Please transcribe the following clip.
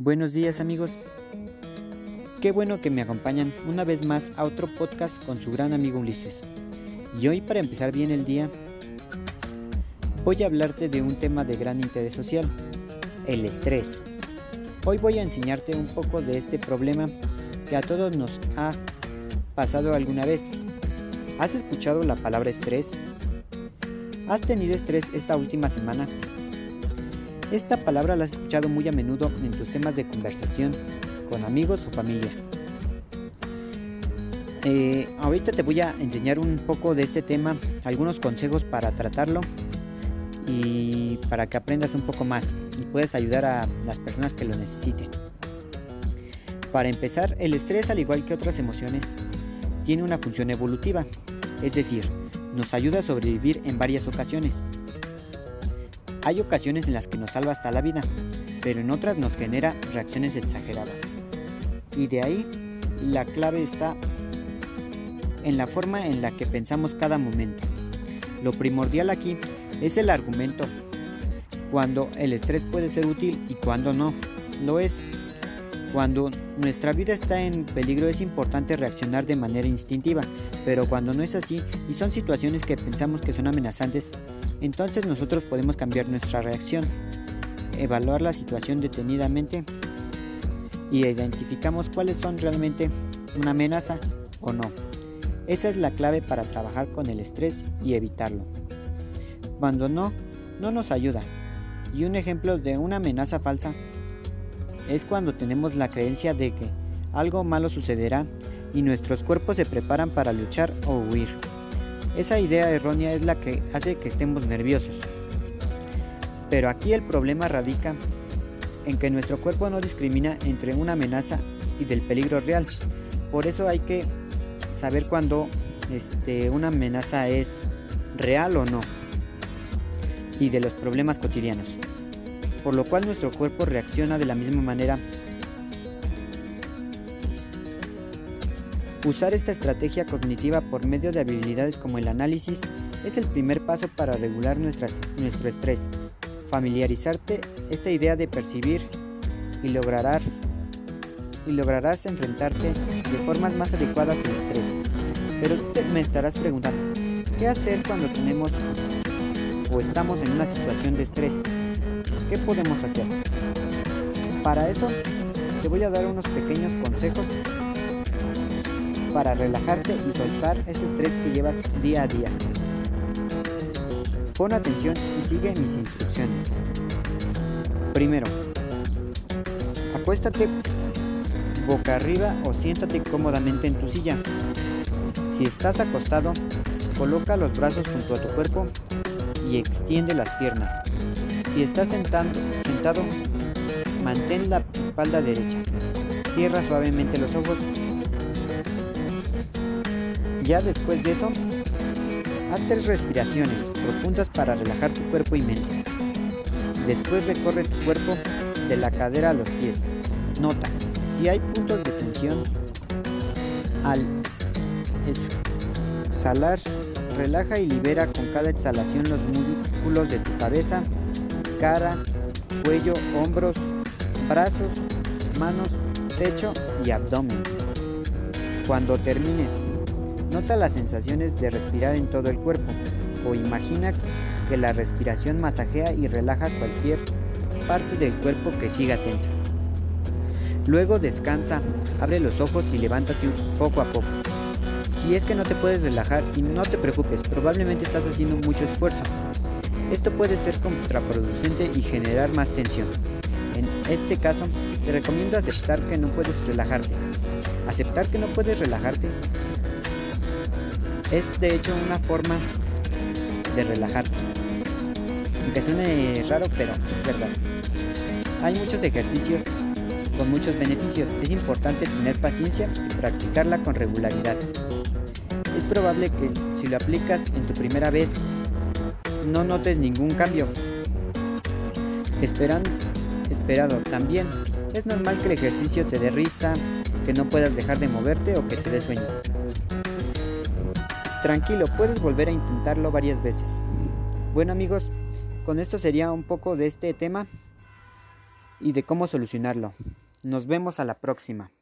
Buenos días amigos. Qué bueno que me acompañan una vez más a otro podcast con su gran amigo Ulises. Y hoy para empezar bien el día, voy a hablarte de un tema de gran interés social, el estrés. Hoy voy a enseñarte un poco de este problema que a todos nos ha pasado alguna vez. ¿Has escuchado la palabra estrés? ¿Has tenido estrés esta última semana? Esta palabra la has escuchado muy a menudo en tus temas de conversación con amigos o familia. Eh, ahorita te voy a enseñar un poco de este tema, algunos consejos para tratarlo y para que aprendas un poco más y puedas ayudar a las personas que lo necesiten. Para empezar, el estrés, al igual que otras emociones, tiene una función evolutiva, es decir, nos ayuda a sobrevivir en varias ocasiones. Hay ocasiones en las que nos salva hasta la vida, pero en otras nos genera reacciones exageradas. Y de ahí la clave está en la forma en la que pensamos cada momento. Lo primordial aquí es el argumento, cuando el estrés puede ser útil y cuando no lo es. Cuando nuestra vida está en peligro es importante reaccionar de manera instintiva, pero cuando no es así y son situaciones que pensamos que son amenazantes, entonces nosotros podemos cambiar nuestra reacción, evaluar la situación detenidamente y identificamos cuáles son realmente una amenaza o no. Esa es la clave para trabajar con el estrés y evitarlo. Cuando no, no nos ayuda. Y un ejemplo de una amenaza falsa es cuando tenemos la creencia de que algo malo sucederá y nuestros cuerpos se preparan para luchar o huir. Esa idea errónea es la que hace que estemos nerviosos. Pero aquí el problema radica en que nuestro cuerpo no discrimina entre una amenaza y del peligro real. Por eso hay que saber cuándo este, una amenaza es real o no. Y de los problemas cotidianos. Por lo cual nuestro cuerpo reacciona de la misma manera Usar esta estrategia cognitiva por medio de habilidades como el análisis es el primer paso para regular nuestro estrés. Familiarizarte esta idea de percibir y, lograr, y lograrás enfrentarte de formas más adecuadas al estrés. Pero tú me estarás preguntando, ¿qué hacer cuando tenemos o estamos en una situación de estrés? ¿Qué podemos hacer? Para eso, te voy a dar unos pequeños consejos para relajarte y soltar ese estrés que llevas día a día. Pon atención y sigue mis instrucciones. Primero, acuéstate boca arriba o siéntate cómodamente en tu silla. Si estás acostado, coloca los brazos junto a tu cuerpo y extiende las piernas. Si estás sentado, sentado mantén la espalda derecha. Cierra suavemente los ojos ya después de eso, haz tres respiraciones profundas para relajar tu cuerpo y mente. Después recorre tu cuerpo de la cadera a los pies. Nota, si hay puntos de tensión, al exhalar, relaja y libera con cada exhalación los músculos de tu cabeza, cara, cuello, hombros, brazos, manos, pecho y abdomen. Cuando termines, Nota las sensaciones de respirar en todo el cuerpo o imagina que la respiración masajea y relaja cualquier parte del cuerpo que siga tensa. Luego descansa, abre los ojos y levántate poco a poco. Si es que no te puedes relajar y no te preocupes, probablemente estás haciendo mucho esfuerzo. Esto puede ser contraproducente y generar más tensión. En este caso, te recomiendo aceptar que no puedes relajarte. Aceptar que no puedes relajarte es de hecho una forma de relajarte. Aunque suene raro, pero es verdad. Hay muchos ejercicios con muchos beneficios. Es importante tener paciencia y practicarla con regularidad. Es probable que si lo aplicas en tu primera vez no notes ningún cambio. Esperan, esperado también. Es normal que el ejercicio te dé risa, que no puedas dejar de moverte o que te dé sueño. Tranquilo, puedes volver a intentarlo varias veces. Bueno amigos, con esto sería un poco de este tema. y de cómo solucionarlo. Nos vemos a la próxima.